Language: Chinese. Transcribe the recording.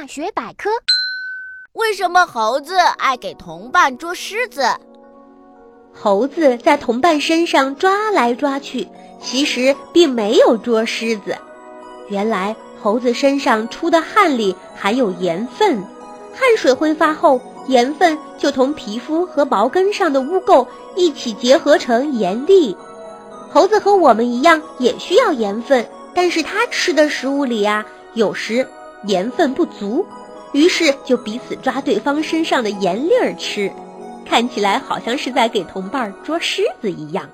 大学百科：为什么猴子爱给同伴捉虱子？猴子在同伴身上抓来抓去，其实并没有捉虱子。原来猴子身上出的汗里含有盐分，汗水挥发后，盐分就同皮肤和毛根上的污垢一起结合成盐粒。猴子和我们一样，也需要盐分，但是它吃的食物里呀，有时。盐分不足，于是就彼此抓对方身上的盐粒儿吃，看起来好像是在给同伴捉虱子一样。